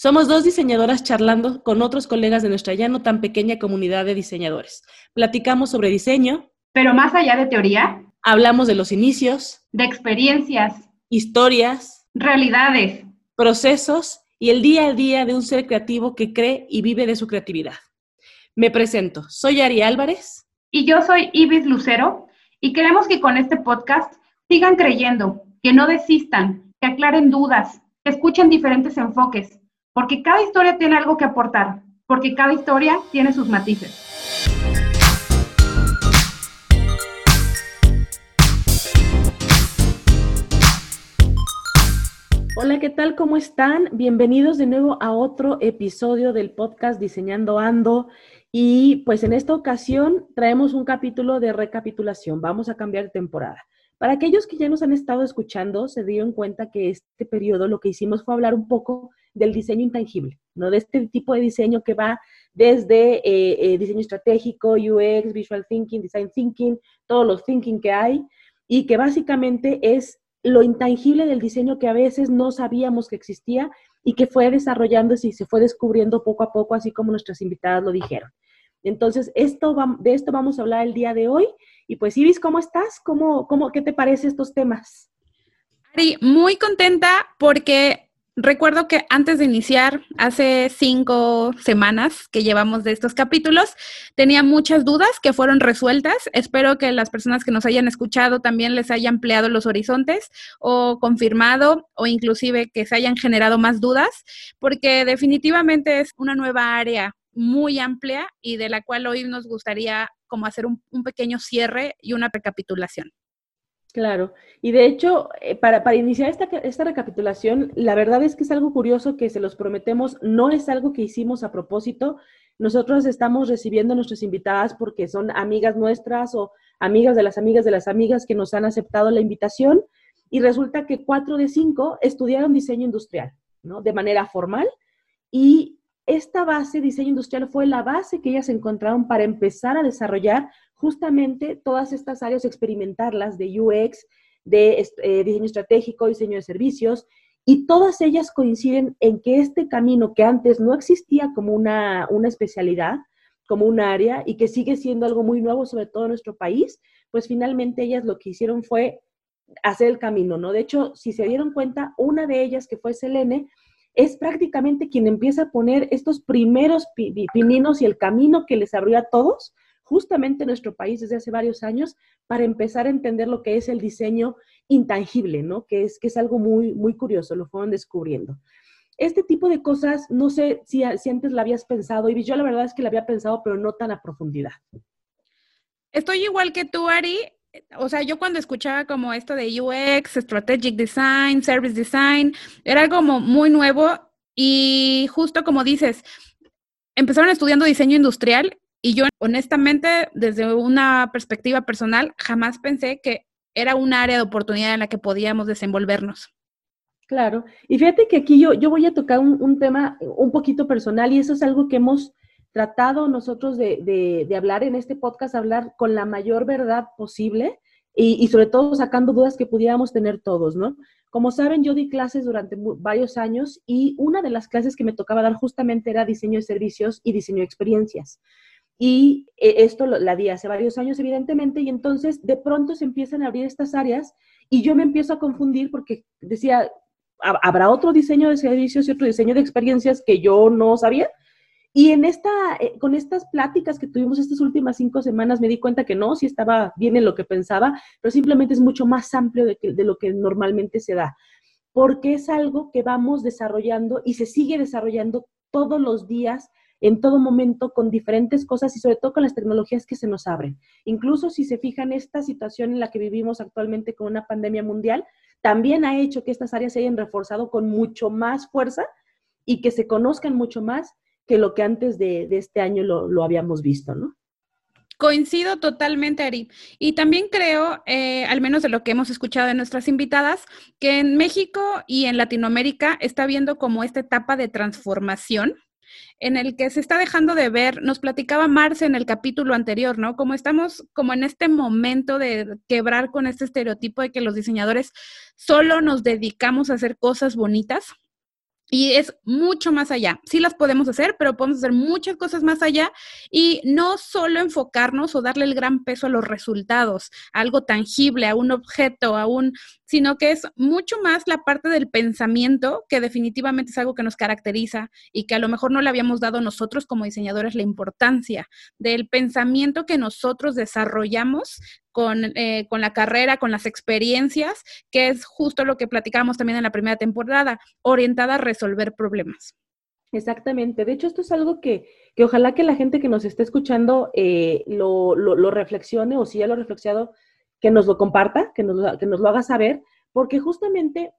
Somos dos diseñadoras charlando con otros colegas de nuestra ya no tan pequeña comunidad de diseñadores. Platicamos sobre diseño. Pero más allá de teoría. Hablamos de los inicios. De experiencias. Historias. Realidades. Procesos y el día a día de un ser creativo que cree y vive de su creatividad. Me presento, soy Ari Álvarez. Y yo soy Ibis Lucero y queremos que con este podcast sigan creyendo, que no desistan, que aclaren dudas, que escuchen diferentes enfoques porque cada historia tiene algo que aportar, porque cada historia tiene sus matices. Hola, ¿qué tal? ¿Cómo están? Bienvenidos de nuevo a otro episodio del podcast Diseñando Ando. Y pues en esta ocasión traemos un capítulo de recapitulación. Vamos a cambiar de temporada. Para aquellos que ya nos han estado escuchando, se dieron cuenta que este periodo lo que hicimos fue hablar un poco del diseño intangible, ¿no? De este tipo de diseño que va desde eh, eh, diseño estratégico, UX, visual thinking, design thinking, todos los thinking que hay, y que básicamente es lo intangible del diseño que a veces no sabíamos que existía y que fue desarrollándose y se fue descubriendo poco a poco, así como nuestras invitadas lo dijeron. Entonces, esto de esto vamos a hablar el día de hoy y pues, Ibis, ¿cómo estás? ¿Cómo, cómo, ¿Qué te parece estos temas? Ari, muy contenta porque recuerdo que antes de iniciar, hace cinco semanas que llevamos de estos capítulos, tenía muchas dudas que fueron resueltas. Espero que las personas que nos hayan escuchado también les haya ampliado los horizontes o confirmado o inclusive que se hayan generado más dudas, porque definitivamente es una nueva área muy amplia y de la cual hoy nos gustaría como hacer un, pequeño cierre y una recapitulación. Claro, y de hecho, eh, para, para iniciar esta, esta, recapitulación, la verdad es que es algo curioso que se los prometemos, no es algo que hicimos a propósito. Nosotros estamos recibiendo a nuestras invitadas porque son amigas nuestras o amigas de las amigas de las amigas que nos han aceptado la invitación y resulta que cuatro de cinco estudiaron diseño industrial, ¿no? De manera formal y esta base, diseño industrial, fue la base que ellas encontraron para empezar a desarrollar justamente todas estas áreas, experimentarlas de UX, de eh, diseño estratégico, diseño de servicios, y todas ellas coinciden en que este camino que antes no existía como una, una especialidad, como un área, y que sigue siendo algo muy nuevo, sobre todo en nuestro país, pues finalmente ellas lo que hicieron fue hacer el camino, ¿no? De hecho, si se dieron cuenta, una de ellas, que fue Selene, es prácticamente quien empieza a poner estos primeros pininos y el camino que les abrió a todos, justamente en nuestro país desde hace varios años, para empezar a entender lo que es el diseño intangible, ¿no? Que es, que es algo muy, muy curioso, lo fueron descubriendo. Este tipo de cosas, no sé si, si antes la habías pensado, y yo la verdad es que la había pensado, pero no tan a profundidad. Estoy igual que tú, Ari o sea, yo cuando escuchaba como esto de UX, Strategic Design, Service Design, era como muy nuevo y justo como dices, empezaron estudiando diseño industrial y yo honestamente desde una perspectiva personal jamás pensé que era un área de oportunidad en la que podíamos desenvolvernos. Claro, y fíjate que aquí yo, yo voy a tocar un, un tema un poquito personal y eso es algo que hemos tratado nosotros de, hablar en este podcast, hablar con la mayor verdad posible y, sobre todo sacando dudas que pudiéramos tener todos, ¿no? Como saben, yo di clases durante varios años y una de las clases que me tocaba dar justamente era diseño de servicios y diseño de experiencias. Y eh, esto la di hace varios años, evidentemente, y entonces de pronto se empiezan a abrir estas áreas y yo me empiezo a confundir porque decía, ¿habrá otro diseño de servicios y otro diseño de experiencias que yo no sabía? Y en esta, eh, con estas pláticas que tuvimos estas últimas cinco semanas, me di cuenta que no, sí estaba bien en lo que pensaba, pero simplemente es mucho más amplio de, de lo que normalmente se da, porque es algo que vamos desarrollando y se sigue desarrollando todos los días, en todo momento, con diferentes cosas y sobre todo con las tecnologías que se nos abren. Incluso si se fijan, esta situación en la que vivimos actualmente con una pandemia mundial, también ha hecho que estas áreas se hayan reforzado con mucho más fuerza y que se conozcan mucho más que lo que antes de, este año lo, habíamos visto, ¿no? Coincido totalmente, Ari. Y también creo, eh, al menos de lo que hemos escuchado de nuestras invitadas, que en México y en Latinoamérica está viendo como esta etapa de transformación en el que se está dejando de ver, nos platicaba Marce en el capítulo anterior, ¿no? Como estamos como en este momento de quebrar con este estereotipo de que los diseñadores solo nos dedicamos a hacer cosas bonitas Y es mucho más allá. Sí las podemos hacer, pero podemos hacer muchas cosas más allá y no solo enfocarnos o darle el gran peso a los resultados, a algo tangible, a un objeto, a un, sino que es mucho más la parte del pensamiento, que definitivamente es algo que nos caracteriza y que a lo mejor no le habíamos dado nosotros como diseñadores la importancia del pensamiento que nosotros desarrollamos con, eh, con, la carrera, con las experiencias, que es justo lo que platicábamos también en la primera temporada, orientada a resolver problemas. Exactamente. De hecho, esto es algo que, que ojalá que la gente que nos esté escuchando eh, lo, lo, reflexione o si ya lo ha reflexionado, que nos lo comparta, que nos, que nos lo haga saber, porque justamente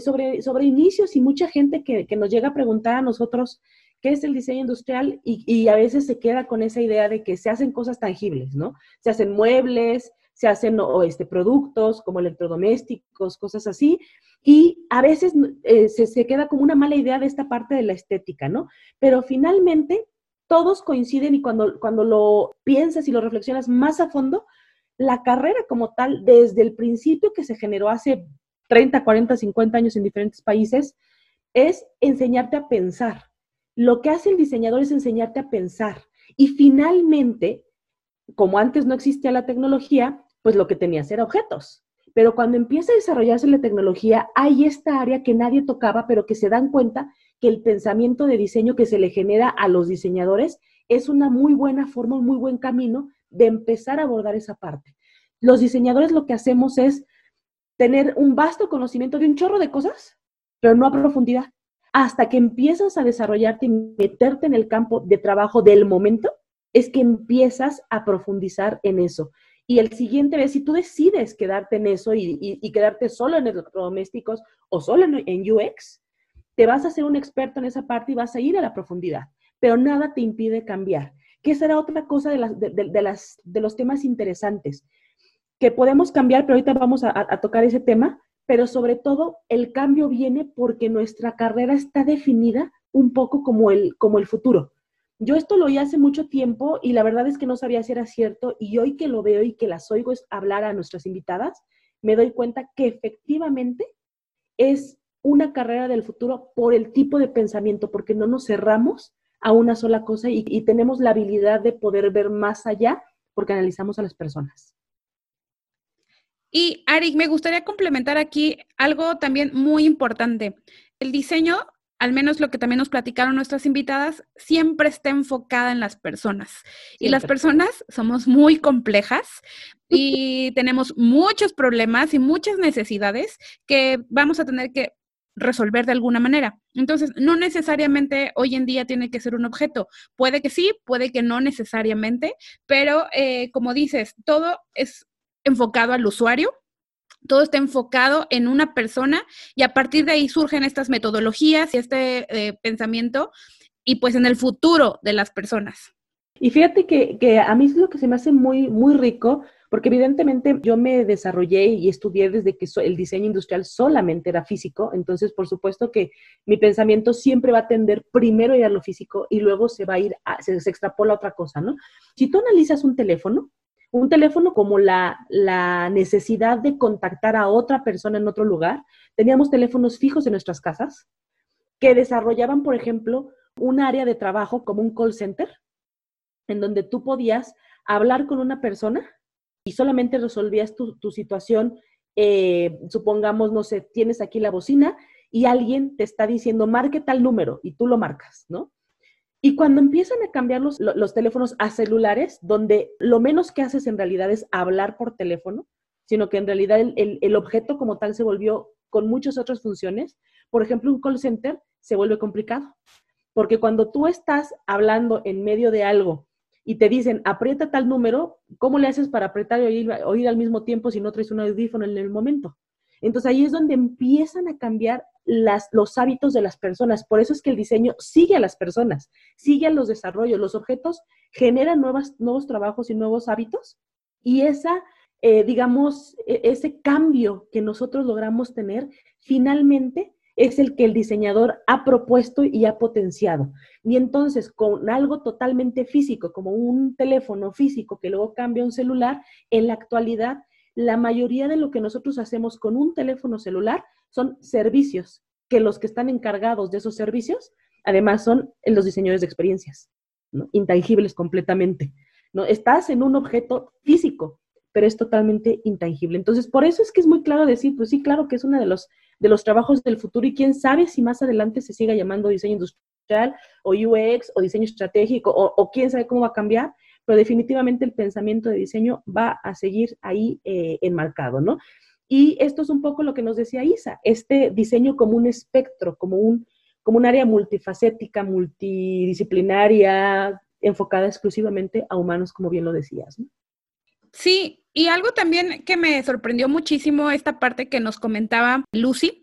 sobre, sobre inicios y mucha gente que, que, nos llega a preguntar a nosotros qué es el diseño industrial y, y, a veces se queda con esa idea de que se hacen cosas tangibles, ¿no? Se hacen muebles, se hacen este, productos como electrodomésticos, cosas así, y a veces eh, se, se, queda como una mala idea de esta parte de la estética, ¿no? Pero finalmente todos coinciden y cuando, cuando lo piensas y lo reflexionas más a fondo, la carrera como tal, desde el principio que se generó hace 30, 40, 50 años en diferentes países, es enseñarte a pensar. Lo que hace el diseñador es enseñarte a pensar. Y finalmente, como antes no existía la tecnología, pues lo que tenías era objetos. Pero cuando empieza a desarrollarse la tecnología, hay esta área que nadie tocaba, pero que se dan cuenta que el pensamiento de diseño que se le genera a los diseñadores es una muy buena forma, un muy buen camino de empezar a abordar esa parte. Los diseñadores lo que hacemos es tener un vasto conocimiento de un chorro de cosas, pero no a profundidad. Hasta que empiezas a desarrollarte y meterte en el campo de trabajo del momento, es que empiezas a profundizar en eso. Y el siguiente vez, si tú decides quedarte en eso y, quedarte solo en electrodomésticos o solo en, UX, te vas a ser un experto en esa parte y vas a ir a la profundidad, pero nada te impide cambiar. Que será otra cosa de, las, de, las, de los temas interesantes, que podemos cambiar, pero ahorita vamos a, a tocar ese tema, pero sobre todo el cambio viene porque nuestra carrera está definida un poco como el, como el futuro. Yo esto lo oí hace mucho tiempo y la verdad es que no sabía si era cierto y hoy que lo veo y que las oigo hablar a nuestras invitadas, me doy cuenta que efectivamente es una carrera del futuro por el tipo de pensamiento, porque no nos cerramos a una sola cosa y, y tenemos la habilidad de poder ver más allá porque analizamos a las personas. Y Arik, me gustaría complementar aquí algo también muy importante. El diseño al menos lo que también nos platicaron nuestras invitadas, siempre está enfocada en las personas. Y las personas somos muy complejas y tenemos muchos problemas y muchas necesidades que vamos a tener que resolver de alguna manera. Entonces, no necesariamente hoy en día tiene que ser un objeto. Puede que sí, puede que no necesariamente, pero eh, como dices, todo es enfocado al usuario todo está enfocado en una persona y a partir de ahí surgen estas metodologías y este eh, pensamiento y pues en el futuro de las personas. Y fíjate que, a mí es lo que se me hace muy, muy rico, porque evidentemente yo me desarrollé y estudié desde que el diseño industrial solamente era físico, entonces por supuesto que mi pensamiento siempre va a tender primero a ir a lo físico y luego se va a ir, a, se, se extrapola a otra cosa, ¿no? Si tú analizas un teléfono, un teléfono como la, necesidad de contactar a otra persona en otro lugar. Teníamos teléfonos fijos en nuestras casas que desarrollaban, por ejemplo, un área de trabajo como un call center, en donde tú podías hablar con una persona y solamente resolvías tu, situación. Eh, supongamos, no sé, tienes aquí la bocina y alguien te está diciendo, marque tal número y tú lo marcas, ¿no? Y cuando empiezan a cambiar los, teléfonos a celulares, donde lo menos que haces en realidad es hablar por teléfono, sino que en realidad el, el, objeto como tal se volvió con muchas otras funciones, por ejemplo, un call center se vuelve complicado, porque cuando tú estás hablando en medio de algo y te dicen, aprieta tal número, ¿cómo le haces para apretar y oír, al mismo tiempo si no traes un audífono en el momento? Entonces ahí es donde empiezan a cambiar los hábitos de las personas. Por eso es que el diseño sigue a las personas, sigue a los desarrollos. Los objetos generan nuevas, nuevos trabajos y nuevos hábitos y esa, eh, digamos, e, ese cambio que nosotros logramos tener, finalmente es el que el diseñador ha propuesto y ha potenciado. Y entonces, con algo totalmente físico, como un teléfono físico que luego cambia un celular, en la actualidad, la mayoría de lo que nosotros hacemos con un teléfono celular son servicios que los que están encargados de esos servicios, además son los diseñadores de experiencias, intangibles completamente. ¿no? Estás en un objeto físico, pero es totalmente intangible. Entonces, por eso es que es muy claro decir, pues sí, claro que es uno de los, de los trabajos del futuro y quién sabe si más adelante se siga llamando diseño industrial o UX o diseño estratégico o, quién sabe cómo va a cambiar, pero definitivamente el pensamiento de diseño va a seguir ahí eh, enmarcado, ¿no? Y esto es un poco lo que nos decía Isa, este diseño como un espectro, como un, como un área multifacética, multidisciplinaria, enfocada exclusivamente a humanos, como bien lo decías. Sí, y algo también que me sorprendió muchísimo esta parte que nos comentaba Lucy,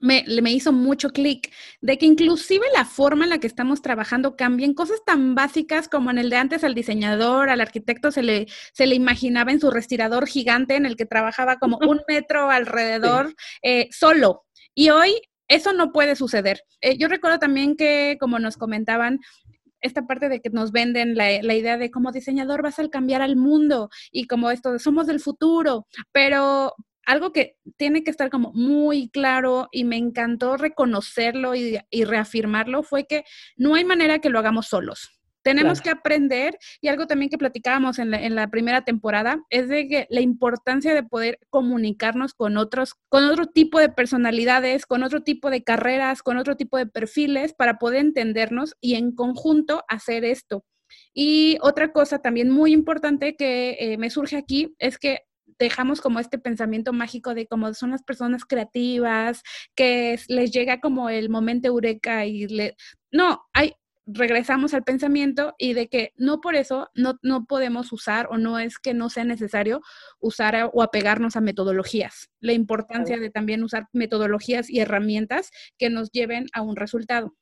me, me, hizo mucho clic, de que inclusive la forma en la que estamos trabajando cambia en cosas tan básicas como en el de antes al diseñador, al arquitecto se le, se le imaginaba en su respirador gigante en el que trabajaba como un metro alrededor eh, solo. Y hoy eso no puede suceder. Eh, yo recuerdo también que, como nos comentaban, esta parte de que nos venden la, idea de como diseñador vas a cambiar al mundo y como esto de somos del futuro, pero algo que tiene que estar como muy claro y me encantó reconocerlo y, y reafirmarlo fue que no hay manera que lo hagamos solos. Tenemos que aprender, y algo también que platicábamos en la, primera temporada, es de que la importancia de poder comunicarnos con otros, con otro tipo de personalidades, con otro tipo de carreras, con otro tipo de perfiles, para poder entendernos y en conjunto hacer esto. Y otra cosa también muy importante que eh, me surge aquí es que dejamos como este pensamiento mágico de cómo son las personas creativas, que les llega como el momento eureka y le... No, hay regresamos al pensamiento y de que no por eso no, no podemos usar o no es que no sea necesario usar o apegarnos a metodologías. La importancia de también usar metodologías y herramientas que nos lleven a un resultado.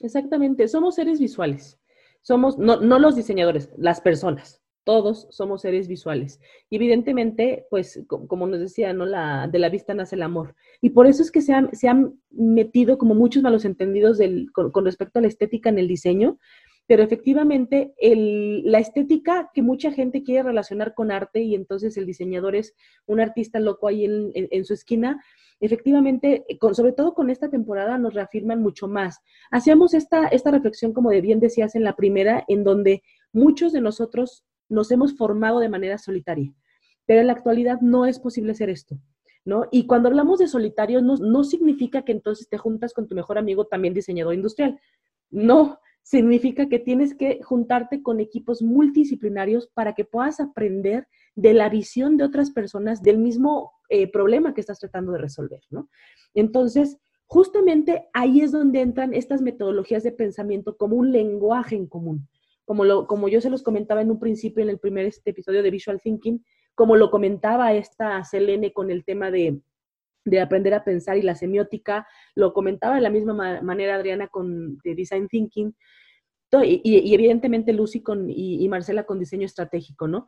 Exactamente, somos seres visuales. Somos, no, no los diseñadores, las personas todos somos seres visuales. Y evidentemente, pues, como nos decía, ¿no? La, de la vista nace el amor. Y por eso es que se han, se han metido como muchos malos entendidos con, respecto a la estética en el diseño, pero efectivamente la estética que mucha gente quiere relacionar con arte y entonces el diseñador es un artista loco ahí en, su esquina, efectivamente, sobre todo con esta temporada nos reafirman mucho más. Hacíamos esta, esta reflexión, como de bien decías en la primera, en donde muchos de nosotros nos hemos formado de manera solitaria, pero en la actualidad no es posible hacer esto. ¿No? Y cuando hablamos de solitario, no, no significa que entonces te juntas con tu mejor amigo también diseñador industrial. No, significa que tienes que juntarte con equipos multidisciplinarios para que puedas aprender de la visión de otras personas del mismo eh, problema que estás tratando de resolver, ¿no? Entonces, justamente ahí es donde entran estas metodologías de pensamiento como un lenguaje en común como, lo, como yo se los comentaba en un principio en el primer este episodio de Visual Thinking, como lo comentaba esta Selene con el tema de, de aprender a pensar y la semiótica, lo comentaba de la misma manera Adriana con Design Thinking, y, y, evidentemente Lucy con, y, y Marcela con diseño estratégico, ¿no?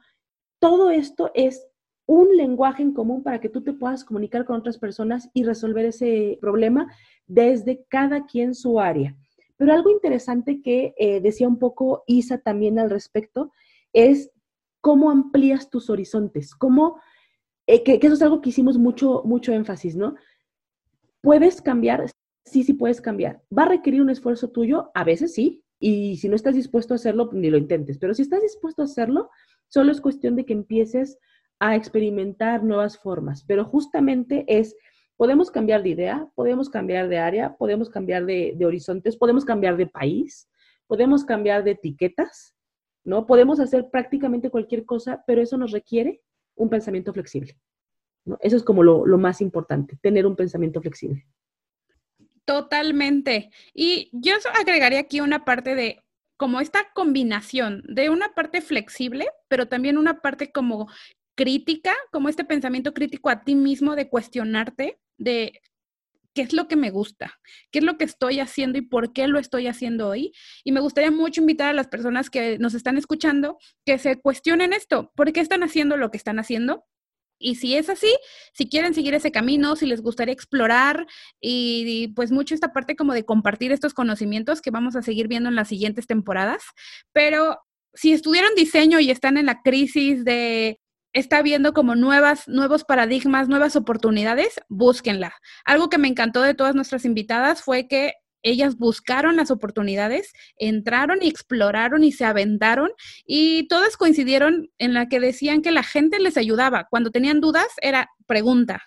Todo esto es un lenguaje en común para que tú te puedas comunicar con otras personas y resolver ese problema desde cada quien su área. Pero algo interesante que eh, decía un poco Isa también al respecto es cómo amplías tus horizontes, cómo, eh, que, eso es algo que hicimos mucho, mucho énfasis, ¿no? ¿Puedes cambiar? Sí, sí puedes cambiar. ¿Va a requerir un esfuerzo tuyo? A veces sí, y si no estás dispuesto a hacerlo, ni lo intentes, pero si estás dispuesto a hacerlo, solo es cuestión de que empieces a experimentar nuevas formas, pero justamente es Podemos cambiar de idea, podemos cambiar de área, podemos cambiar de, horizontes, podemos cambiar de país, podemos cambiar de etiquetas, ¿no? Podemos hacer prácticamente cualquier cosa, pero eso nos requiere un pensamiento flexible. Eso es como lo, lo más importante, tener un pensamiento flexible. Totalmente. Y yo agregaría aquí una parte de como esta combinación de una parte flexible, pero también una parte como crítica, como este pensamiento crítico a ti mismo de cuestionarte de qué es lo que me gusta, qué es lo que estoy haciendo y por qué lo estoy haciendo hoy. Y me gustaría mucho invitar a las personas que nos están escuchando que se cuestionen esto, por qué están haciendo lo que están haciendo. Y si es así, si quieren seguir ese camino, si les gustaría explorar y, pues mucho esta parte como de compartir estos conocimientos que vamos a seguir viendo en las siguientes temporadas, pero si estudiaron diseño y están en la crisis de está viendo como nuevas, nuevos paradigmas, nuevas oportunidades, búsquenla. Algo que me encantó de todas nuestras invitadas fue que ellas buscaron las oportunidades, entraron y exploraron y se aventaron y todas coincidieron en la que decían que la gente les ayudaba. Cuando tenían dudas era pregunta.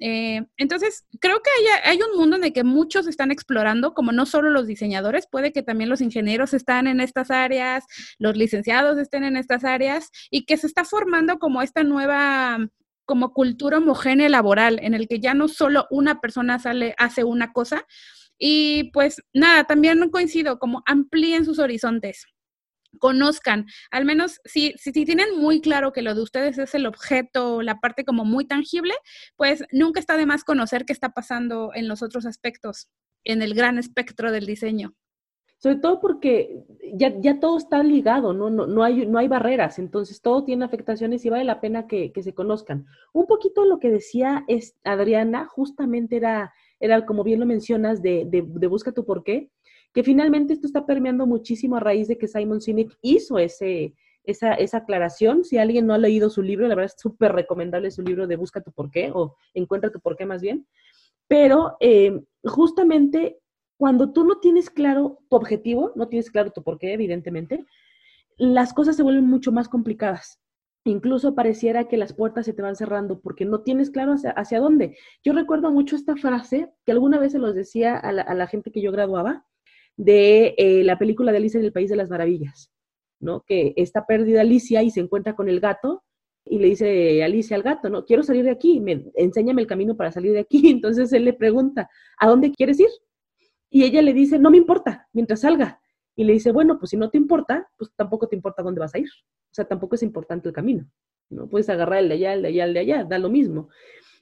Eh, entonces, creo que hay, un mundo en el que muchos están explorando, como no solo los diseñadores, puede que también los ingenieros están en estas áreas, los licenciados estén en estas áreas y que se está formando como esta nueva como cultura homogénea laboral en el que ya no solo una persona sale hace una cosa, y pues nada, también coincido, como amplíen sus horizontes conozcan, al menos si, si, tienen muy claro que lo de ustedes es el objeto, la parte como muy tangible, pues nunca está de más conocer qué está pasando en los otros aspectos, en el gran espectro del diseño. Sobre todo porque ya, ya todo está ligado, ¿no? No, no, hay, no hay barreras, entonces todo tiene afectaciones y vale la pena que, que se conozcan. Un poquito lo que decía es, Adriana justamente era era, como bien lo mencionas, de, de, busca tu porqué, que finalmente esto está permeando muchísimo a raíz de que Simon Sinek hizo ese, esa, esa, aclaración. Si alguien no ha leído su libro, la verdad es súper recomendable su libro de Busca tu porqué o Encuentra tu porqué más bien. Pero eh, justamente cuando tú no tienes claro tu objetivo, no tienes claro tu porqué, evidentemente, las cosas se vuelven mucho más complicadas incluso pareciera que las puertas se te van cerrando porque no tienes claro hacia, dónde. Yo recuerdo mucho esta frase que alguna vez se los decía a la, gente que yo graduaba de eh, la película de Alicia en el País de las Maravillas, ¿no? Que está perdida Alicia y se encuentra con el gato y le dice Alicia al gato, ¿no? Quiero salir de aquí, me, enséñame el camino para salir de aquí. Entonces él le pregunta, ¿a dónde quieres ir? Y ella le dice, no me importa, mientras salga. Y le dice, bueno, pues si no te importa, pues tampoco te importa dónde vas a ir. O sea, tampoco es importante el camino. No puedes agarrar el de allá, el de allá, el de allá, da lo mismo.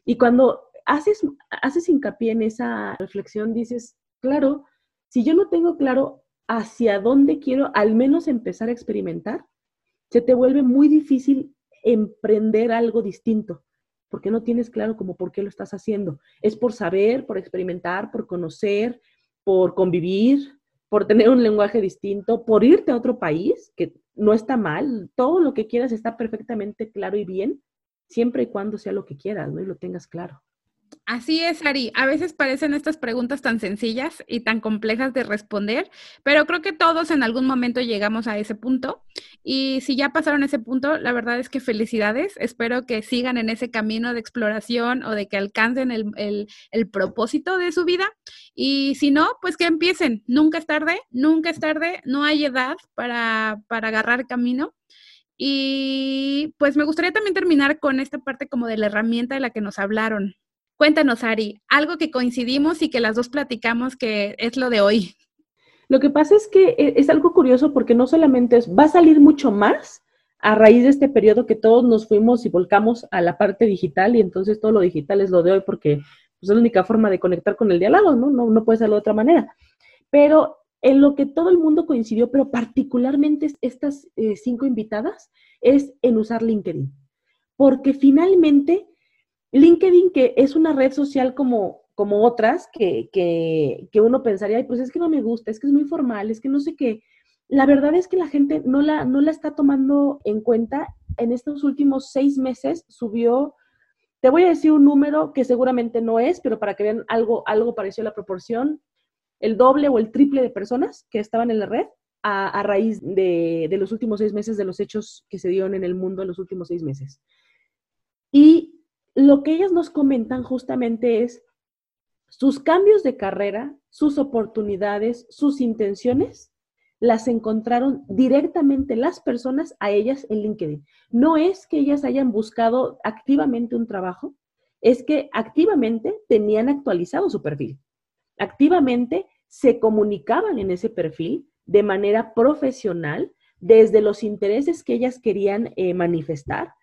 Y cuando haces, haces hincapié en esa reflexión, dices, claro, si yo no tengo claro hacia dónde quiero al menos empezar a experimentar, se te vuelve muy difícil emprender algo distinto, porque no tienes claro como por qué lo estás haciendo. Es por saber, por experimentar, por conocer, por convivir, por tener un lenguaje distinto, por irte a otro país, que no está mal, todo lo que quieras está perfectamente claro y bien, siempre y cuando sea lo que quieras, ¿no? Y lo tengas claro. Así es, Ari. A veces parecen estas preguntas tan sencillas y tan complejas de responder, pero creo que todos en algún momento llegamos a ese punto. Y si ya pasaron ese punto, la verdad es que felicidades. Espero que sigan en ese camino de exploración o de que alcancen el, el propósito de su vida. Y si no, pues que empiecen. Nunca es tarde, nunca es tarde. No hay edad para, para agarrar camino. Y pues me gustaría también terminar con esta parte como de la herramienta de la que nos hablaron. Cuéntanos, Ari, algo que coincidimos y que las dos platicamos que es lo de hoy. Lo que pasa es que eh, es algo curioso porque no solamente es, va a salir mucho más a raíz de este periodo que todos nos fuimos y volcamos a la parte digital y entonces todo lo digital es lo de hoy porque pues, es la única forma de conectar con el de al lado, ¿no? No, puede ser de otra manera. Pero en lo que todo el mundo coincidió, pero particularmente estas eh, cinco invitadas, es en usar LinkedIn. Porque finalmente LinkedIn, que es una red social como, como otras, que, que, uno pensaría, pues es que no me gusta, es que es muy formal, es que no sé qué. La verdad es que la gente no la, no la está tomando en cuenta. En estos últimos seis meses subió, te voy a decir un número que seguramente no es, pero para que vean algo, algo pareció la proporción, el doble o el triple de personas que estaban en la red a, a raíz de, de, los últimos seis meses, de los hechos que se dieron en el mundo en los últimos seis meses. Y lo que ellas nos comentan justamente es sus cambios de carrera, sus oportunidades, sus intenciones, las encontraron directamente las personas a ellas en LinkedIn. No es que ellas hayan buscado activamente un trabajo, es que activamente tenían actualizado su perfil. Activamente se comunicaban en ese perfil de manera profesional desde los intereses que ellas querían eh, manifestar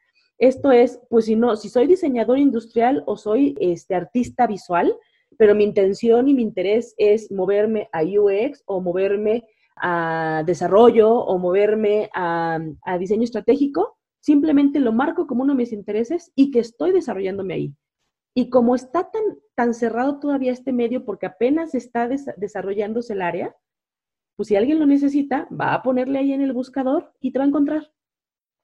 esto es, pues si no, si soy diseñador industrial o soy este, artista visual, pero mi intención y mi interés es moverme a UX o moverme a desarrollo o moverme a, diseño estratégico, simplemente lo marco como uno de mis intereses y que estoy desarrollándome ahí. Y como está tan, tan cerrado todavía este medio porque apenas está desarrollándose el área, pues si alguien lo necesita, va a ponerle ahí en el buscador y te va a encontrar.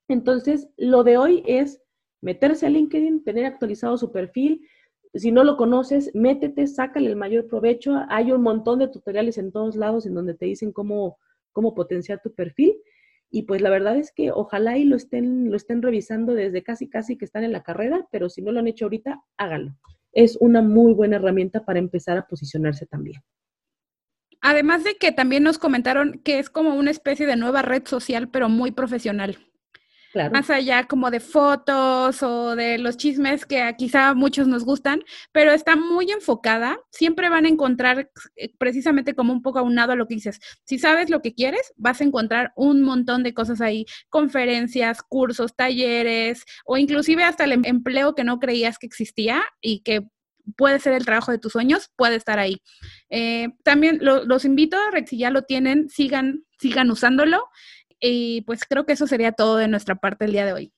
Entonces, lo de hoy es meterse a LinkedIn, tener actualizado su perfil. Si no lo conoces, métete, sácale el mayor provecho. Hay un montón de tutoriales en todos lados en donde te dicen cómo, cómo potenciar tu perfil. Y pues la verdad es que ojalá y lo estén, lo estén revisando desde casi casi que están en la carrera, pero si no lo han hecho ahorita, háganlo. Es una muy buena herramienta para empezar a posicionarse también. Además de que también nos comentaron que es como una especie de nueva red social, pero muy profesional. Más allá como de fotos o de los chismes que quizá muchos nos gustan, pero está muy enfocada. Siempre van a encontrar eh, precisamente como un poco aunado a lo que dices. Si sabes lo que quieres, vas a encontrar un montón de cosas ahí, conferencias, cursos, talleres o inclusive hasta el em-, empleo que no creías que existía y que puede ser el trabajo de tus sueños, puede estar ahí. Eh, también los invito a si ya lo tienen, sigan, sigan usándolo. Y pues creo que eso sería todo de nuestra parte el día de hoy.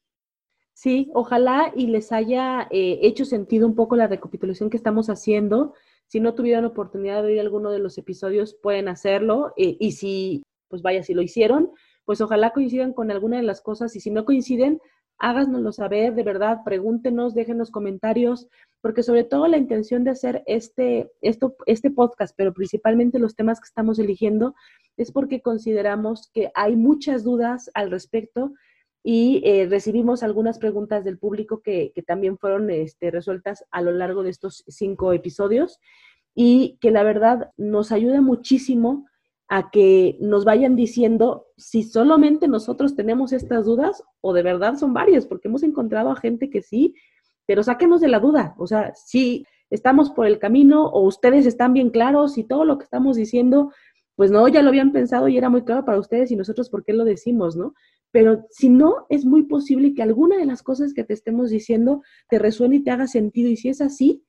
Sí, ojalá y les haya eh, hecho sentido un poco la recapitulación que estamos haciendo. Si no tuvieron oportunidad de oír alguno de los episodios, pueden hacerlo. Eh, y si, pues vaya, si lo hicieron, pues ojalá coincidan con alguna de las cosas. Y si no coinciden, háganoslo saber, de verdad, pregúntenos, déjenos comentarios, porque sobre todo la intención de hacer este, esto, este podcast, pero principalmente los temas que estamos eligiendo, es porque consideramos que hay muchas dudas al respecto y eh, recibimos algunas preguntas del público que, que también fueron este, resueltas a lo largo de estos cinco episodios y que la verdad nos ayuda muchísimo a que nos vayan diciendo si solamente nosotros tenemos estas dudas o de verdad son varias, porque hemos encontrado a gente que sí, pero saquemos de la duda, o sea, si estamos por el camino o ustedes están bien claros y todo lo que estamos diciendo, pues no, ya lo habían pensado y era muy claro para ustedes y nosotros por qué lo decimos, ¿no? Pero si no, es muy posible que alguna de las cosas que te estemos diciendo te resuene y te haga sentido y si es así,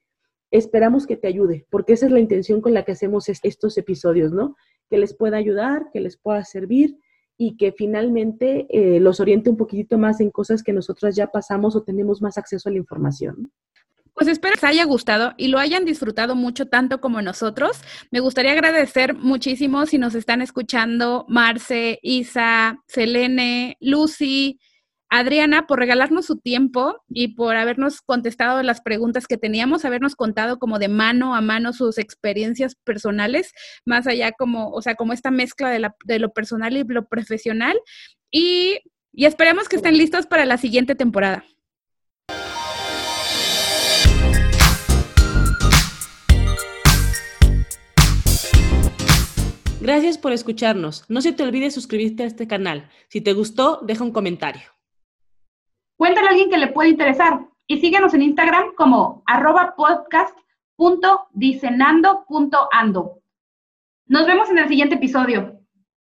esperamos que te ayude, porque esa es la intención con la que hacemos estos episodios, ¿no? Que les pueda ayudar, que les pueda servir y que finalmente eh, los oriente un poquitito más en cosas que nosotros ya pasamos o tenemos más acceso a la información. Pues espero que les haya gustado y lo hayan disfrutado mucho tanto como nosotros. Me gustaría agradecer muchísimo si nos están escuchando Marce, Isa, Selene, Lucy, Adriana, por regalarnos su tiempo y por habernos contestado las preguntas que teníamos, habernos contado como de mano a mano sus experiencias personales, más allá como, o sea, como esta mezcla de, lo personal y lo profesional. Y, y esperemos que estén listos para la siguiente temporada. Gracias por escucharnos. No se te olvide suscribirte a este canal. Si te gustó, deja un comentario. Cuéntale a alguien que le puede interesar y síguenos en Instagram como arroba podcast.dicenando.ando. Nos vemos en el siguiente episodio.